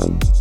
Thousand.